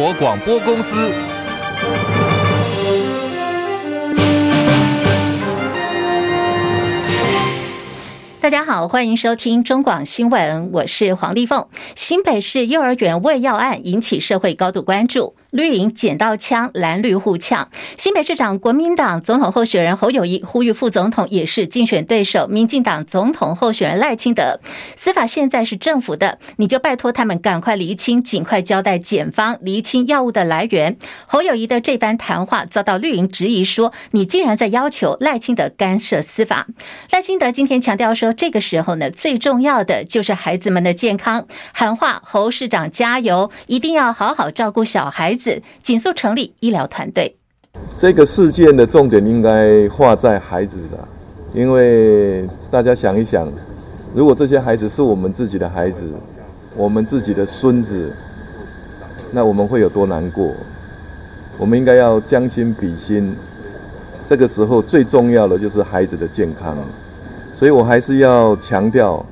国广播公司。大家好，欢迎收听中广新闻，我是黄丽凤。新北市幼儿园喂药案引起社会高度关注。绿营捡到枪，蓝绿互呛。新北市长国民党总统候选人侯友谊呼吁副总统也是竞选对手民进党总统候选人赖清德，司法现在是政府的，你就拜托他们赶快厘清，尽快交代检方厘清药物的来源。侯友谊的这番谈话遭到绿营质疑，说你竟然在要求赖清德干涉司法。赖清德今天强调说，这个时候呢，最重要的就是孩子们的健康，喊话侯市长加油，一定要好好照顾小孩子。紧速成立医疗团队。这个事件的重点应该画在孩子的，因为大家想一想，如果这些孩子是我们自己的孩子，我们自己的孙子，那我们会有多难过？我们应该要将心比心。这个时候最重要的就是孩子的健康，所以我还是要强调，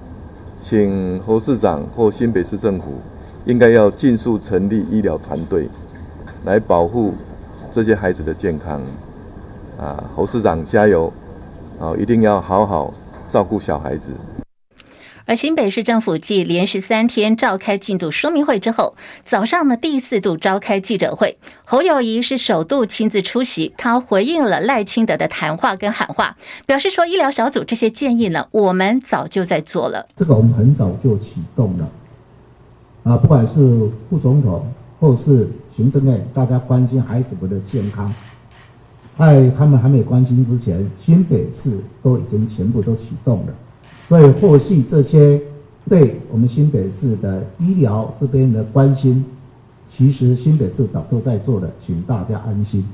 请侯市长或新北市政府应该要尽速成立医疗团队。来保护这些孩子的健康，啊，侯市长加油，啊，一定要好好照顾小孩子。而新北市政府继连续三天召开进度说明会之后，早上呢第四度召开记者会，侯友谊是首度亲自出席，他回应了赖清德的谈话跟喊话，表示说医疗小组这些建议呢，我们早就在做了，这个我们很早就启动了，啊，不管是副总统或是。行政院大家关心孩子们的健康，在他们还没关心之前，新北市都已经全部都启动了。所以后续这些对我们新北市的医疗这边的关心，其实新北市早都在做了，请大家安心。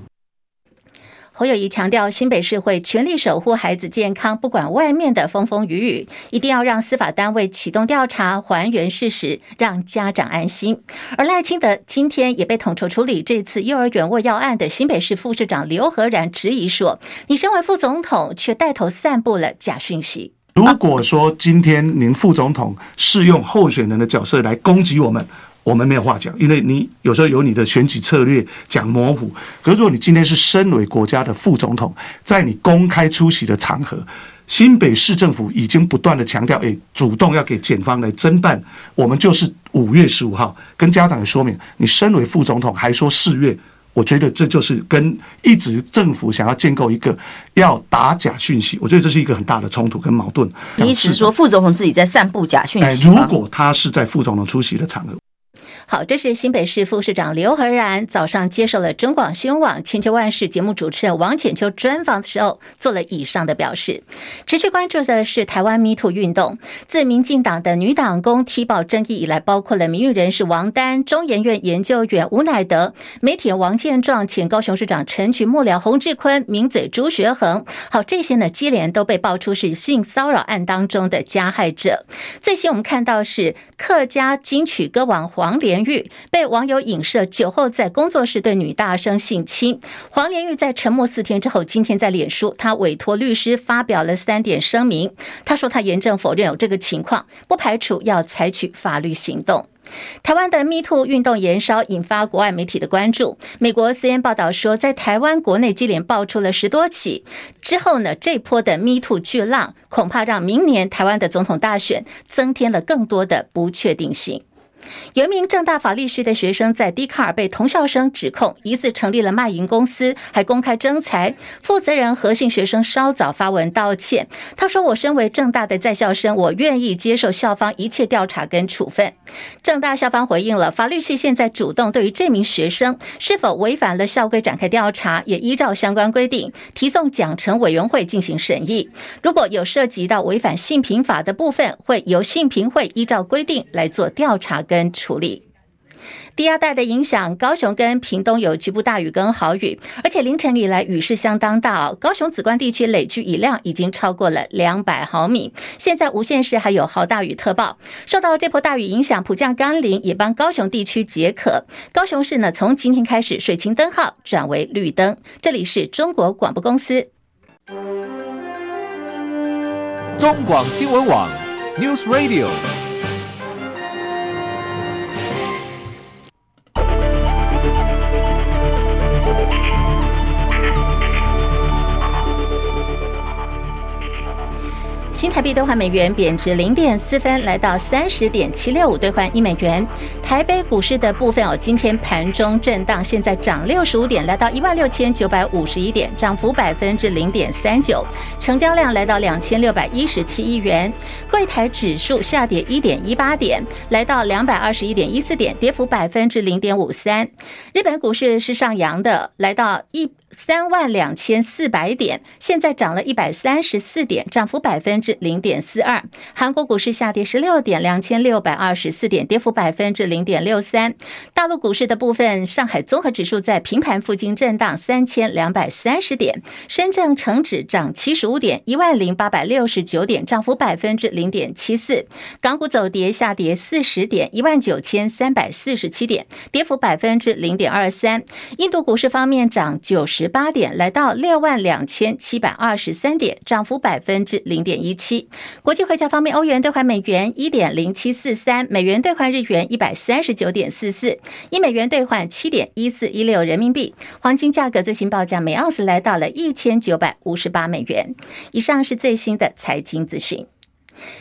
侯友谊强调，新北市会全力守护孩子健康，不管外面的风风雨雨，一定要让司法单位启动调查，还原事实，让家长安心。而赖清德今天也被统筹处理这次幼儿园卧药案的新北市副市长刘和然质疑说：“你身为副总统，却带头散布了假讯息。如果说今天您副总统是用候选人的角色来攻击我们。”我们没有话讲，因为你有时候有你的选举策略讲模糊。可是如果你今天是身为国家的副总统，在你公开出席的场合，新北市政府已经不断的强调，诶，主动要给检方来侦办。我们就是五月十五号跟家长也说明，你身为副总统还说四月，我觉得这就是跟一直政府想要建构一个要打假讯息，我觉得这是一个很大的冲突跟矛盾。你意思说副总统自己在散布假讯息？如果他是在副总统出席的场合。好，这是新北市副市长刘和然早上接受了中广新闻网《千秋万世》节目主持人王浅秋专访的时候，做了以上的表示。持续关注的是台湾 MeToo 运动，自民进党的女党工踢爆争议以来，包括了名誉人士王丹、中研院研究员吴乃德、媒体王健壮、前高雄市长陈菊幕僚洪志坤、名嘴朱学恒。好，这些呢接连都被爆出是性骚扰案当中的加害者。最新我们看到是客家金曲歌王黄连。连玉被网友影射酒后在工作室对女大生性侵。黄连玉在沉默四天之后，今天在脸书，他委托律师发表了三点声明。他说他严正否认有这个情况，不排除要采取法律行动。台湾的 MeToo 运动延烧，引发国外媒体的关注。美国 CNN 报道说，在台湾国内接连爆出了十多起之后呢，这波的 MeToo 巨浪恐怕让明年台湾的总统大选增添了更多的不确定性。有一名正大法律系的学生在 Dcard 被同校生指控疑似成立了卖淫公司，还公开征才。负责人何姓学生稍早发文道歉，他说：“我身为正大的在校生，我愿意接受校方一切调查跟处分。”正大校方回应了，法律系现在主动对于这名学生是否违反了校规展开调查，也依照相关规定提送奖惩委员会进行审议。如果有涉及到违反性平法的部分，会由性平会依照规定来做调查跟。跟处理低压带的影响，高雄跟屏东有局部大雨跟豪雨，而且凌晨以来雨势相当大哦。高雄梓官地区累积雨量已经超过了两百毫米，现在无限市还有豪大雨特报。受到这波大雨影响，普降甘霖也帮高雄地区解渴。高雄市呢，从今天开始水情灯号转为绿灯。这里是中国广播公司，中广新闻网 News Radio。台币兑换美元贬值零点四分，来到三十点七六五兑换一美元。台北股市的部分哦，今天盘中震荡，现在涨六十五点，来到一万六千九百五十一点，涨幅百分之零点三九，成交量来到两千六百一十七亿元。柜台指数下跌一点一八点，来到两百二十一点一四点，跌幅百分之零点五三。日本股市是上扬的，来到一。三万两千四百点，现在涨了一百三十四点，涨幅百分之零点四二。韩国股市下跌十六点，两千六百二十四点，跌幅百分之零点六三。大陆股市的部分，上海综合指数在平盘附近震荡三千两百三十点，深圳成指涨七十五点，一万零八百六十九点，涨幅百分之零点七四。港股走跌，下跌四十点，一万九千三百四十七点，跌幅百分之零点二三。印度股市方面涨九十。十八点来到六万两千七百二十三点，涨幅百分之零点一七。国际汇价方面，欧元兑换美元一点零七四三，美元兑换日元一百三十九点四四，一美元兑换七点一四一六人民币。黄金价格最新报价每盎司来到了一千九百五十八美元。以上是最新的财经资讯。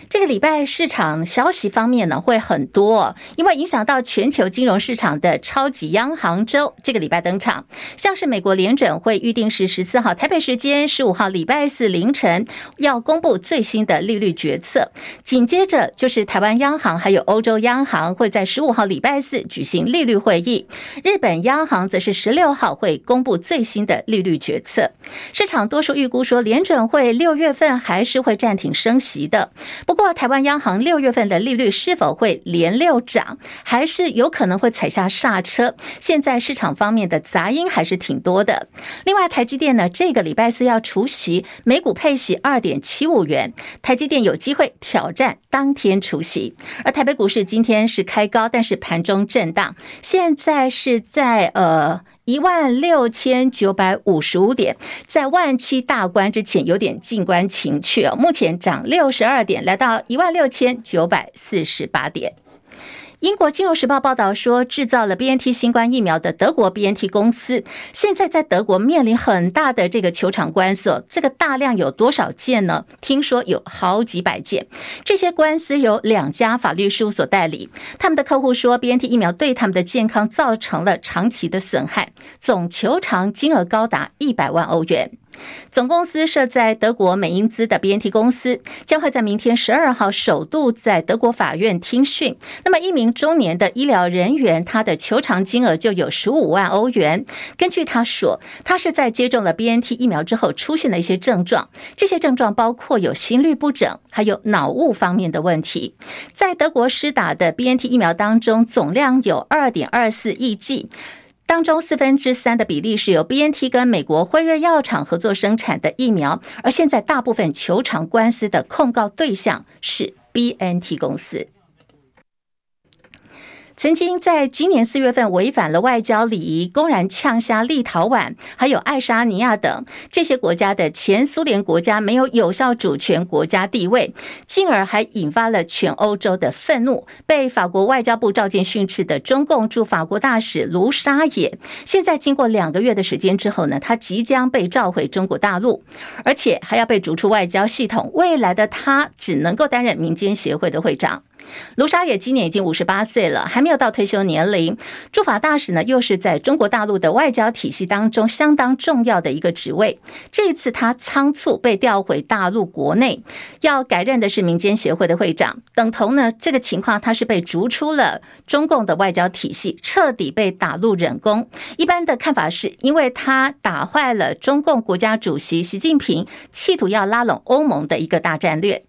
这个礼拜市场消息方面呢，会很多，因为影响到全球金融市场的超级央行周这个礼拜登场，像是美国联准会预定是十四号台北时间十五号礼拜四凌晨要公布最新的利率决策，紧接着就是台湾央行还有欧洲央行会在十五号礼拜四举行利率会议，日本央行则是十六号会公布最新的利率决策，市场多数预估说联准会六月份还是会暂停升息的。不过，台湾央行六月份的利率是否会连六涨，还是有可能会踩下刹车？现在市场方面的杂音还是挺多的。另外，台积电呢，这个礼拜四要除息，每股配息二点七五元，台积电有机会挑战当天除息。而台北股市今天是开高，但是盘中震荡，现在是在呃。一万六千九百五十五点，在万七大关之前有点静观情趣哦。目前涨六十二点，来到一万六千九百四十八点。英国金融时报报道说，制造了 BNT 新冠疫苗的德国 BNT 公司，现在在德国面临很大的这个求偿官司。这个大量有多少件呢？听说有好几百件。这些官司由两家法律事务所代理。他们的客户说，BNT 疫苗对他们的健康造成了长期的损害，总求偿金额高达一百万欧元。总公司设在德国美因兹的 BNT 公司将会在明天十二号首度在德国法院听讯。那么，一名中年的医疗人员，他的求偿金额就有十五万欧元。根据他说，他是在接种了 BNT 疫苗之后出现了一些症状，这些症状包括有心律不整，还有脑雾方面的问题。在德国施打的 BNT 疫苗当中，总量有二点二四亿剂。当中四分之三的比例是由 BNT 跟美国辉瑞药厂合作生产的疫苗，而现在大部分球场官司的控告对象是 BNT 公司。曾经在今年四月份违反了外交礼仪，公然呛下立陶宛、还有爱沙尼亚等这些国家的前苏联国家没有有效主权国家地位，进而还引发了全欧洲的愤怒。被法国外交部召见训斥的中共驻法国大使卢沙野，现在经过两个月的时间之后呢，他即将被召回中国大陆，而且还要被逐出外交系统。未来的他只能够担任民间协会的会长。卢沙野今年已经五十八岁了，还没有到退休年龄。驻法大使呢，又是在中国大陆的外交体系当中相当重要的一个职位。这一次他仓促被调回大陆国内，要改任的是民间协会的会长，等同呢这个情况，他是被逐出了中共的外交体系，彻底被打入冷宫。一般的看法是，因为他打坏了中共国家主席习近平企图要拉拢欧盟的一个大战略。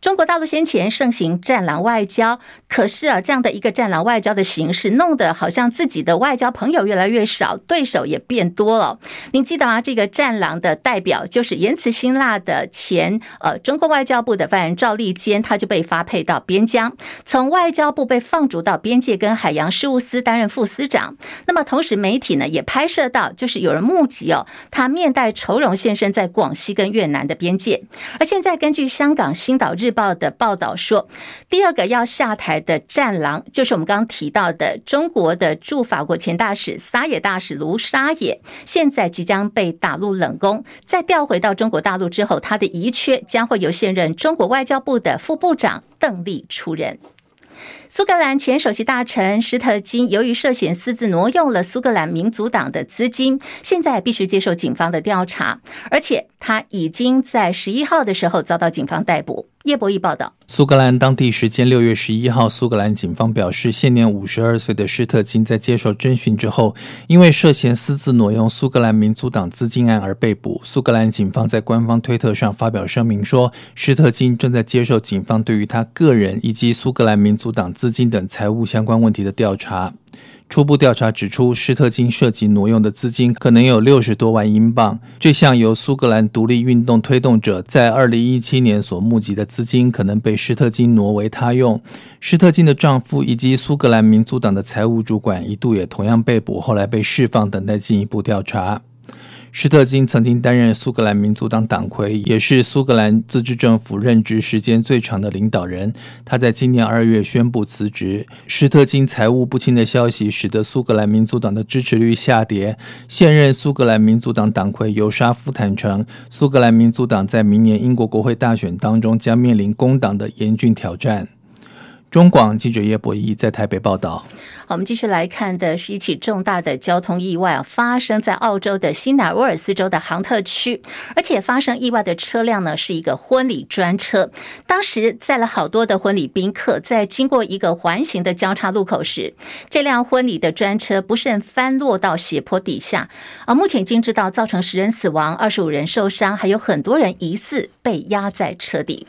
中国大陆先前盛行战狼外交，可是啊，这样的一个战狼外交的形式，弄得好像自己的外交朋友越来越少，对手也变多了。您记得吗？这个战狼的代表就是言辞辛辣的前呃中国外交部的发言人赵立坚，他就被发配到边疆，从外交部被放逐到边界跟海洋事务司担任副司长。那么同时媒体呢也拍摄到，就是有人目击哦，他面带愁容现身在广西跟越南的边界。而现在根据香港新青岛日报的报道说，第二个要下台的战狼，就是我们刚刚提到的中国的驻法国前大使撒野大使卢沙野，现在即将被打入冷宫，再调回到中国大陆之后，他的遗缺将会由现任中国外交部的副部长邓丽出任。苏格兰前首席大臣施特金由于涉嫌私自挪用了苏格兰民族党的资金，现在必须接受警方的调查，而且他已经在十一号的时候遭到警方逮捕。叶博义报道，苏格兰当地时间六月十一号，苏格兰警方表示，现年五十二岁的施特金在接受侦讯之后，因为涉嫌私自挪用苏格兰民族党资金案而被捕。苏格兰警方在官方推特上发表声明说，施特金正在接受警方对于他个人以及苏格兰民族党资金等财务相关问题的调查。初步调查指出，施特金涉及挪用的资金可能有六十多万英镑。这项由苏格兰独立运动推动者在二零一七年所募集的资金，可能被施特金挪为他用。施特金的丈夫以及苏格兰民族党的财务主管一度也同样被捕，后来被释放，等待进一步调查。施特金曾经担任苏格兰民族党党魁，也是苏格兰自治政府任职时间最长的领导人。他在今年二月宣布辞职。施特金财务不清的消息使得苏格兰民族党的支持率下跌。现任苏格兰民族党党魁尤沙夫坦承，苏格兰民族党在明年英国国会大选当中将面临工党的严峻挑战。中广记者叶博义在台北报道。我们继续来看的是一起重大的交通意外啊，发生在澳洲的新南威尔斯州的杭特区，而且发生意外的车辆呢是一个婚礼专车，当时载了好多的婚礼宾客，在经过一个环形的交叉路口时，这辆婚礼的专车不慎翻落到斜坡底下，啊，目前已经知道造成十人死亡，二十五人受伤，还有很多人疑似被压在车底。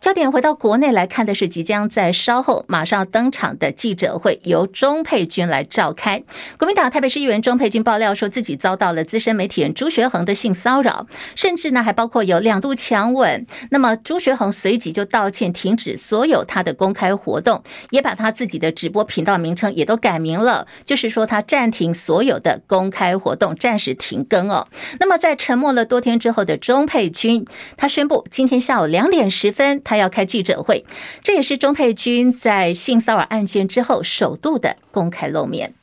焦点回到国内来看的是，即将在稍后马上登场的记者会，由。钟佩君来召开。国民党台北市议员钟佩君爆料说自己遭到了资深媒体人朱学恒的性骚扰，甚至呢还包括有两度强吻。那么朱学恒随即就道歉，停止所有他的公开活动，也把他自己的直播频道名称也都改名了，就是说他暂停所有的公开活动，暂时停更哦。那么在沉默了多天之后的钟佩君，他宣布今天下午两点十分他要开记者会，这也是钟佩君在性骚扰案件之后首度的。公开露面。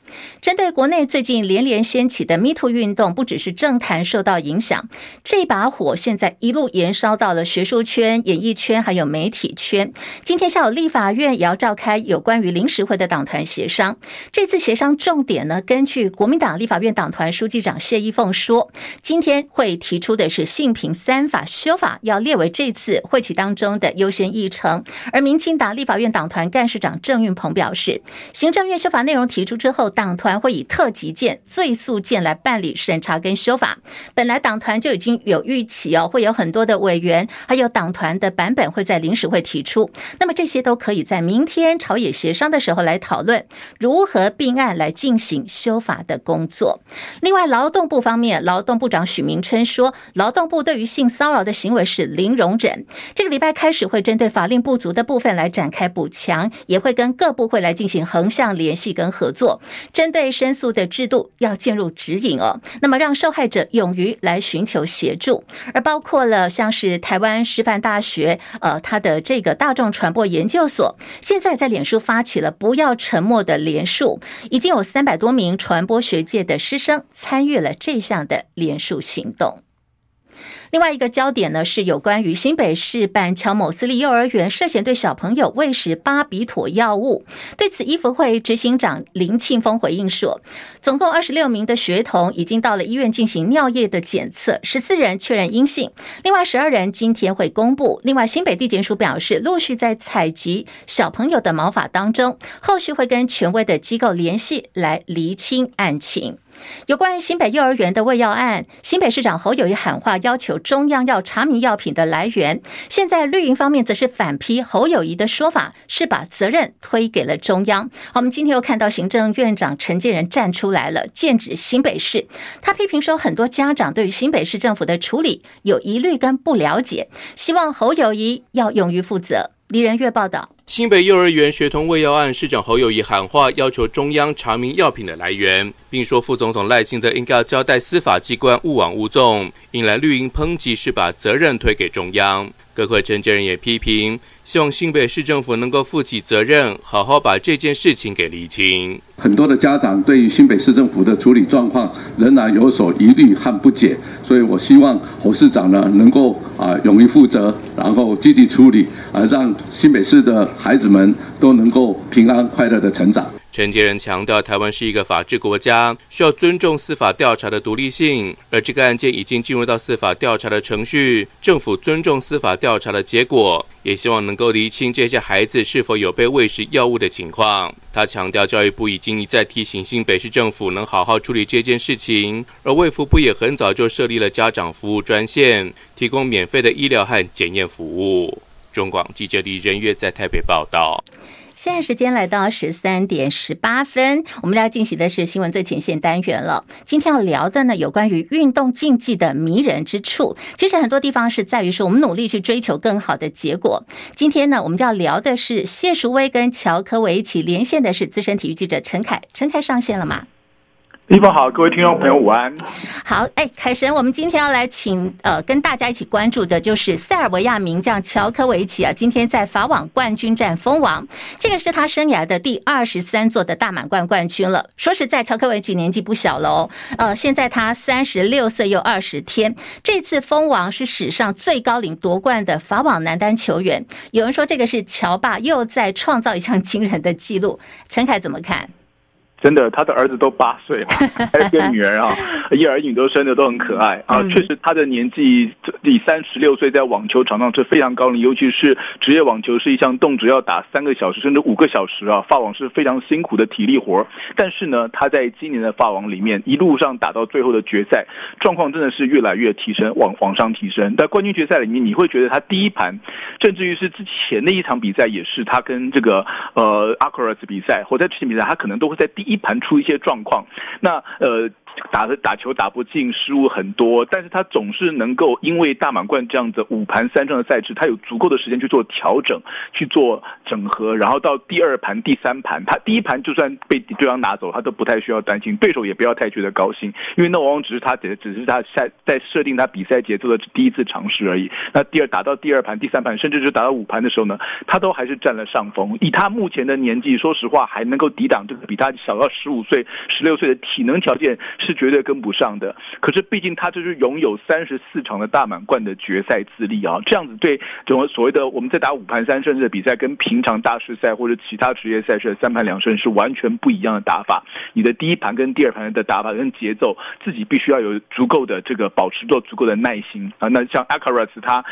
针对国内最近连连掀起的 MeToo 运动，不只是政坛受到影响，这把火现在一路延烧到了学术圈、演艺圈，还有媒体圈。今天下午，立法院也要召开有关于临时会的党团协商。这次协商重点呢，根据国民党立法院党团书记长谢依凤说，今天会提出的是性平三法修法，要列为这次会期当中的优先议程。而民进党立法院党团干事长郑运鹏表示，行政院修法内容提出之后，党团会以特急件、最速件来办理审查跟修法。本来党团就已经有预期哦，会有很多的委员，还有党团的版本会在临时会提出。那么这些都可以在明天朝野协商的时候来讨论如何并案来进行修法的工作。另外，劳动部方面，劳动部长许明春说，劳动部对于性骚扰的行为是零容忍。这个礼拜开始会针对法令不足的部分来展开补强，也会跟各部会来进行横向联系跟合作。针对申诉的制度要进入指引哦，那么让受害者勇于来寻求协助，而包括了像是台湾师范大学，呃，他的这个大众传播研究所，现在在脸书发起了“不要沉默”的连署，已经有三百多名传播学界的师生参与了这项的连署行动。另外一个焦点呢，是有关于新北市板桥某私立幼儿园涉嫌对小朋友喂食巴比妥药物。对此，医福会执行长林庆丰回应说，总共二十六名的学童已经到了医院进行尿液的检测，十四人确认阴性，另外十二人今天会公布。另外，新北地检署表示，陆续在采集小朋友的毛发当中，后续会跟权威的机构联系来厘清案情。有关新北幼儿园的喂药案，新北市长侯友宜喊话，要求中央要查明药品的来源。现在绿营方面则是反批侯友宜的说法，是把责任推给了中央。好，我们今天又看到行政院长陈建仁站出来了，剑指新北市。他批评说，很多家长对于新北市政府的处理有疑虑跟不了解，希望侯友宜要勇于负责。李仁月报道。新北幼儿园学童喂药案，市长侯友宜喊话，要求中央查明药品的来源，并说副总统赖清德应该要交代司法机关勿枉勿纵，引来绿营抨击是把责任推给中央。各会陈建仁也批评，希望新北市政府能够负起责任，好好把这件事情给厘清。很多的家长对于新北市政府的处理状况仍然有所疑虑和不解，所以我希望侯市长呢能够啊勇于负责，然后积极处理，啊让新北市的孩子们都能够平安快乐的成长。陈杰仁强调，台湾是一个法治国家，需要尊重司法调查的独立性。而这个案件已经进入到司法调查的程序，政府尊重司法调查的结果，也希望能够厘清这些孩子是否有被喂食药物的情况。他强调，教育部已经一再提醒新北市政府能好好处理这件事情，而卫福部也很早就设立了家长服务专线，提供免费的医疗和检验服务。中广记者李仁月在台北报道。现在时间来到十三点十八分，我们要进行的是新闻最前线单元了。今天要聊的呢，有关于运动竞技的迷人之处。其实很多地方是在于说，我们努力去追求更好的结果。今天呢，我们就要聊的是谢淑薇跟乔科维一起连线的是资深体育记者陈凯。陈凯上线了吗？你好，各位听众朋友，午安。好，哎，凯神，我们今天要来请呃，跟大家一起关注的就是塞尔维亚名将乔科维奇啊，今天在法网冠军战封王，这个是他生涯的第二十三座的大满贯冠军了。说实在，乔科维奇年纪不小了哦，呃，现在他三十六岁又二十天，这次封王是史上最高龄夺冠的法网男单球员。有人说这个是乔爸又在创造一项惊人的纪录，陈凯怎么看？真的，他的儿子都八岁了，还有个女儿啊，一儿一女都生的都很可爱啊。确实，他的年纪以三十六岁在网球场上是非常高龄，尤其是职业网球是一项动辄要打三个小时甚至五个小时啊，法网是非常辛苦的体力活。但是呢，他在今年的法网里面一路上打到最后的决赛，状况真的是越来越提升，往往上提升。在冠军决赛里面，你会觉得他第一盘，甚至于是之前的一场比赛也是他跟这个呃阿克尔斯比赛，或在之前比赛，他可能都会在第一。一盘出一些状况，那呃。打的打球打不进，失误很多，但是他总是能够因为大满贯这样子五盘三胜的赛制，他有足够的时间去做调整，去做整合，然后到第二盘、第三盘，他第一盘就算被对方拿走，他都不太需要担心，对手也不要太觉得高兴，因为那往往只是他只只是他在在设定他比赛节奏的第一次尝试而已。那第二打到第二盘、第三盘，甚至是打到五盘的时候呢，他都还是占了上风。以他目前的年纪，说实话还能够抵挡这个比他小到十五岁、十六岁的体能条件。是绝对跟不上的，可是毕竟他就是拥有三十四场的大满贯的决赛资历啊，这样子对整个所谓的我们在打五盘三胜制的比赛，跟平常大师赛或者其他职业赛事的三盘两胜是完全不一样的打法。你的第一盘跟第二盘的打法跟节奏，自己必须要有足够的这个保持住足够的耐心啊。那像阿卡拉斯，他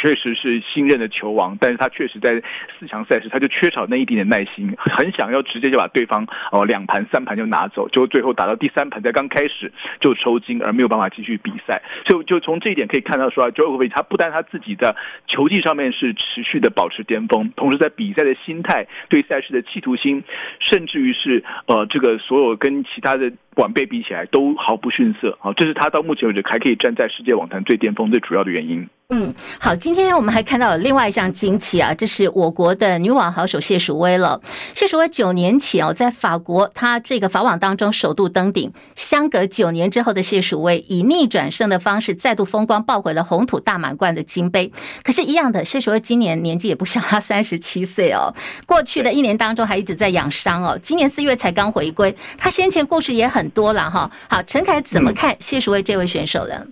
确实是新任的球王，但是他确实在四强赛事他就缺少那一点点耐心，很想要直接就把对方哦两盘三盘就拿走，就最后打到第三盘才刚开。开始就抽筋，而没有办法继续比赛，所以就从这一点可以看到，说啊，Jorovic，他不但他自己的球技上面是持续的保持巅峰，同时在比赛的心态、对赛事的企图心，甚至于是呃，这个所有跟其他的晚辈比起来都毫不逊色啊，这是他到目前为止还可以站在世界网坛最巅峰最主要的原因。嗯，好，今天我们还看到有另外一项惊奇啊，这是我国的女网好手谢淑薇了。谢淑薇九年前哦，在法国，她这个法网当中首度登顶。相隔九年之后的谢淑薇，以逆转胜的方式再度风光，抱回了红土大满贯的金杯。可是，一样的，谢淑薇今年年纪也不小，她三十七岁哦。过去的一年当中还一直在养伤哦，今年四月才刚回归。她先前故事也很多了哈。好，陈凯怎么看谢淑薇这位选手的？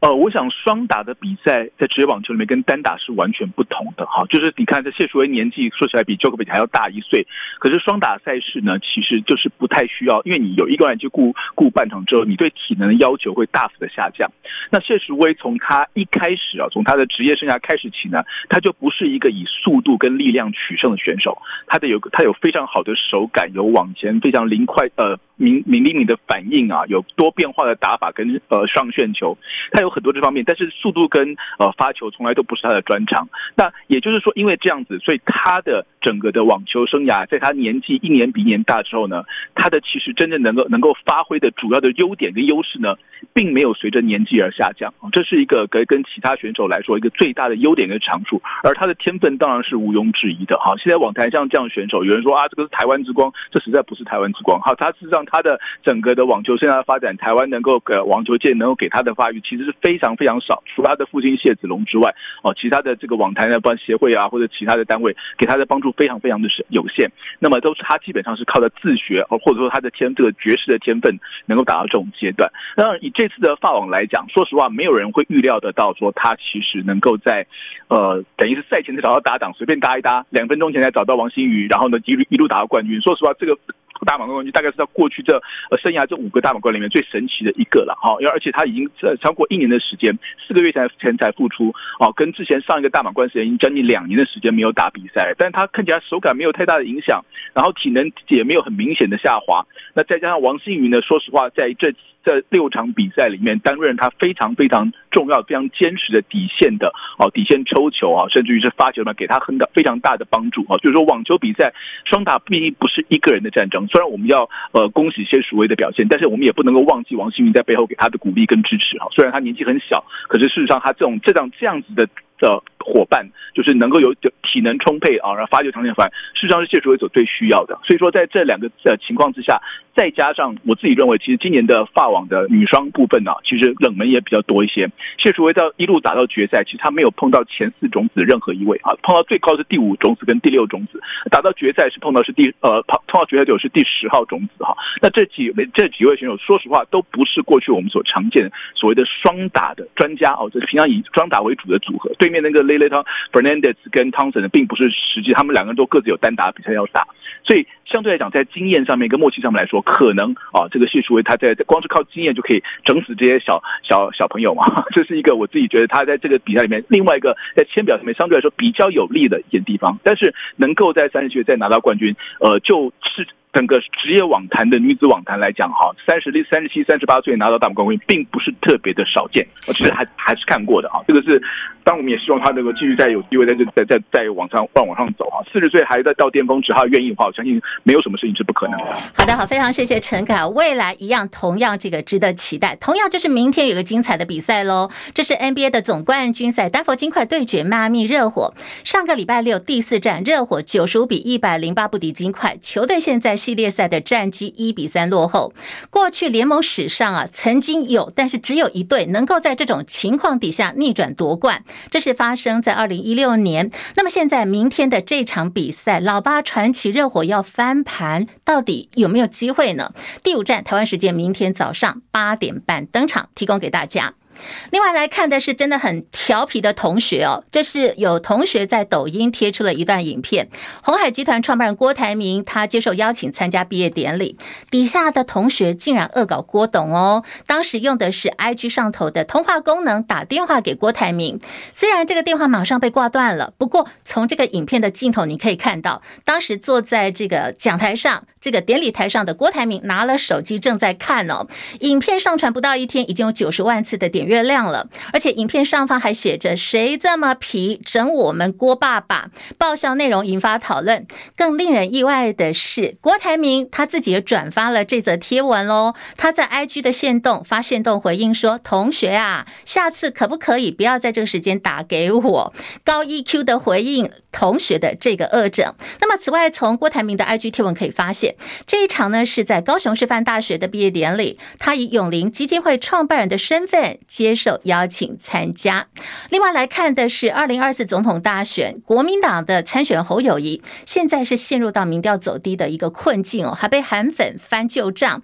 呃，我想双打的比赛在职业网球里面跟单打是完全不同的哈。就是你看这谢淑薇年纪说起来比乔科维奇还要大一岁，可是双打赛事呢，其实就是不太需要，因为你有一个人去顾顾半场之后，你对体能的要求会大幅的下降。那谢淑薇从他一开始啊，从他的职业生涯开始起呢，他就不是一个以速度跟力量取胜的选手，他的有他有非常好的手感，有往前非常灵快呃。明明灵敏的反应啊，有多变化的打法跟呃上旋球，他有很多这方面，但是速度跟呃发球从来都不是他的专长。那也就是说，因为这样子，所以他的整个的网球生涯，在他年纪一年比一年大之后呢，他的其实真正能够能够发挥的主要的优点跟优势呢，并没有随着年纪而下降。这是一个跟跟其他选手来说一个最大的优点跟长处。而他的天分当然是毋庸置疑的。哈，现在网坛像这样选手，有人说啊，这个是台湾之光，这实在不是台湾之光。好，他事实上他的整个的网球生涯的发展，台湾能够给网球界能够给他的发育，其实是非常非常少。除了他的父亲谢子龙之外，哦，其他的这个网坛的帮协会啊，或者其他的单位给他的帮助非常非常的有限。那么都是他基本上是靠着自学，或者说他的天这个绝世的天分，能够达到这种阶段。那，以这次的法网来讲，说实话，没有人会预料得到说他其实能够在，呃，等于是赛前才找到搭档，随便搭一搭，两分钟前才找到王欣瑜，然后呢一路一路打到冠军。说实话，这个。大满贯冠军大概是在过去这呃生涯这五个大满贯里面最神奇的一个了哈，因为而且他已经超过一年的时间，四个月前前才复出啊，跟之前上一个大满贯时间已经将近两年的时间没有打比赛，但是他看起来手感没有太大的影响，然后体能也没有很明显的下滑，那再加上王新宇呢，说实话在这。这六场比赛里面，担任他非常非常重要、非常坚实的底线的哦，底线抽球啊，甚至于是发球呢，给他很大非常大的帮助啊。就是说，网球比赛双打毕竟不是一个人的战争，虽然我们要呃恭喜谢淑薇的表现，但是我们也不能够忘记王欣瑜在背后给他的鼓励跟支持啊。虽然他年纪很小，可是事实上他这种这样这样子的。的伙伴就是能够有体能充沛啊，然后发球条件反，事实上是谢淑薇所最需要的。所以说，在这两个呃情况之下，再加上我自己认为，其实今年的法网的女双部分呢、其实冷门也比较多一些。谢淑薇到一路打到决赛，其实她没有碰到前四种子任何一位啊，碰到最高是第五种子跟第六种子，打到决赛是碰到是第呃碰碰到决赛就是第十号种子哈、那这几位这几位选手，说实话都不是过去我们所常见所谓的双打的专家哦，这是平常以双打为主的组合。对对面那个 Leylah Fernandez 跟 Townsend 呢，并不是实际，他们两个人都各自有单打比赛要打，所以相对来讲，在经验上面跟默契上面来说，可能啊，这个谢淑薇他在光是靠经验就可以整死这些小小小朋友嘛，这是一个我自己觉得他在这个比赛里面另外一个在签表上面相对来说比较有利的一点地方，但是能够在三十岁再拿到冠军，呃，就是。整个职业网坛的女子网坛来讲，哈，三十六、三十七、三十八岁拿到大满贯冠军，并不是特别的少见，我其实还还是看过的啊。这个是，当我们也希望他能够继续再有机会在这在在在往上往往上走啊。四十岁还在到巅峰，只要愿意的话，我相信没有什么事情是不可能的。好的，好，非常谢谢陈凯，未来一样同样这个值得期待，同样就是明天有个精彩的比赛喽。这是 NBA 的总冠军赛，丹佛金块对决迈阿密热火。上个礼拜六第四战，热火九十五比一百零八不敌金块，球队现在。系列赛的战绩一比三落后。过去联盟史上啊，曾经有，但是只有一队能够在这种情况底下逆转夺冠，这是发生在二零一六年。那么现在明天的这场比赛，老八传奇热火要翻盘，到底有没有机会呢？第五站，台湾时间明天早上八点半登场，提供给大家。另外来看的是真的很调皮的同学哦，这是有同学在抖音贴出了一段影片。鸿海集团创办人郭台铭他接受邀请参加毕业典礼，底下的同学竟然恶搞郭董哦。当时用的是 IG 上头的通话功能打电话给郭台铭，虽然这个电话马上被挂断了，不过从这个影片的镜头你可以看到，当时坐在这个讲台上，这个典礼台上的郭台铭拿了手机正在看哦。影片上传不到一天，已经有九十万次的点。月亮了，而且影片上方还写着“谁这么皮整我们郭爸爸”，爆笑内容引发讨论。更令人意外的是，郭台铭他自己也转发了这则贴文喽。他在 IG 的线动发线动回应说：“同学啊，下次可不可以不要在这个时间打给我？”高 EQ 的回应同学的这个恶整。那么，此外，从郭台铭的 IG 贴文可以发现，这一场呢是在高雄师范大学的毕业典礼，他以永龄基金会创办人的身份。接受邀请参加。另外来看的是二零二四总统大选，国民党的参选侯友谊现在是陷入到民调走低的一个困境哦，还被韩粉翻旧账。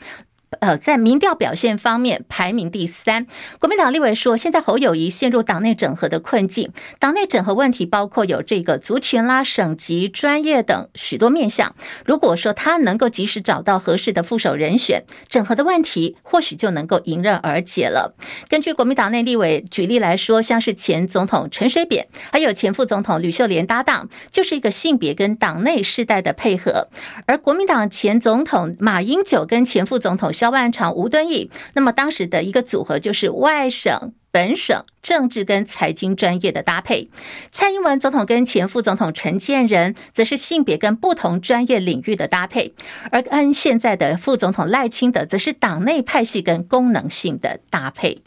呃，在民调表现方面排名第三。国民党立委说，现在侯友谊陷入党内整合的困境。党内整合问题包括有这个族群啦、省级、专业等许多面向。如果说他能够及时找到合适的副手人选，整合的问题或许就能够迎刃而解了。根据国民党内立委举例来说，像是前总统陈水扁，还有前副总统吕秀莲搭档，就是一个性别跟党内世代的配合。而国民党前总统马英九跟前副总统。萧万长、吴敦义，那么当时的一个组合就是外省本省政治跟财经专业的搭配。蔡英文总统跟前副总统陈建仁则是性别跟不同专业领域的搭配，而跟现在的副总统赖清德则是党内派系跟功能性的搭配。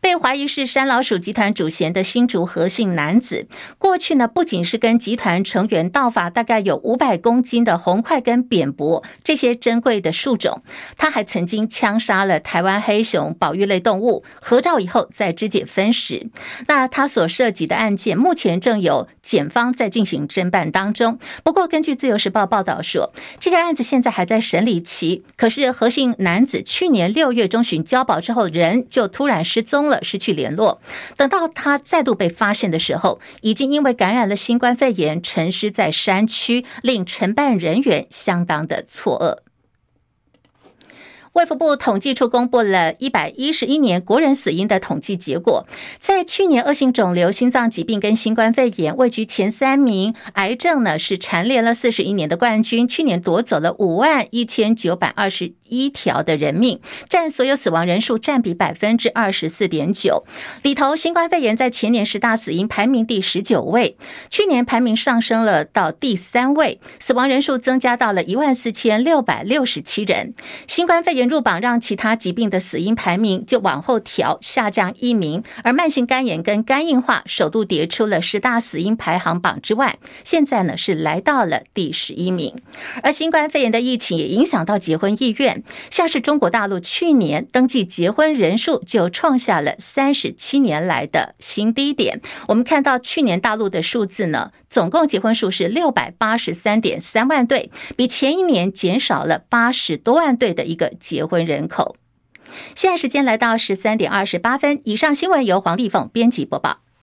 被怀疑是山老鼠集团主嫌的新竹何姓男子，过去呢不仅是跟集团成员盗伐大概有五百公斤的红桧跟扁柏这些珍贵的树种，他还曾经枪杀了台湾黑熊保育类动物，合照以后再肢解分食。那他所涉及的案件，目前正有检方在进行侦办当中。不过，根据自由时报报道说，这个案子现在还在审理期。可是何姓男子去年六月中旬交保之后，人就突然失踪。失去联络。等到他再度被发现的时候，已经因为感染了新冠肺炎，沉尸在山区，令承办人员相当的错愕。卫福部统计处公布了一百一十一年国人死因的统计结果，在去年恶性肿瘤、心脏疾病跟新冠肺炎位居前三名，癌症呢是蝉联了四十一年的冠军，去年夺走了五万一千九百二十一条的人命，占所有死亡人数占比百分之二十四点九。里头，新冠肺炎在前年十大死因排名第十九位，去年排名上升了到第三位，死亡人数增加到了一万四千六百六十七人。新冠肺炎入榜，让其他疾病的死因排名就往后调，下降一名。而慢性肝炎跟肝硬化首度跌出了十大死因排行榜之外，现在呢是来到了第十一名。而新冠肺炎的疫情也影响到结婚意愿。像是中国大陆去年登记结婚人数就创下了三十七年来的新低点。我们看到去年大陆的数字呢，总共结婚数是六百八十三点三万对，比前一年减少了八十多万对的一个结婚人口。现在时间来到十三点二十八分，以上新闻由黄丽凤编辑播报。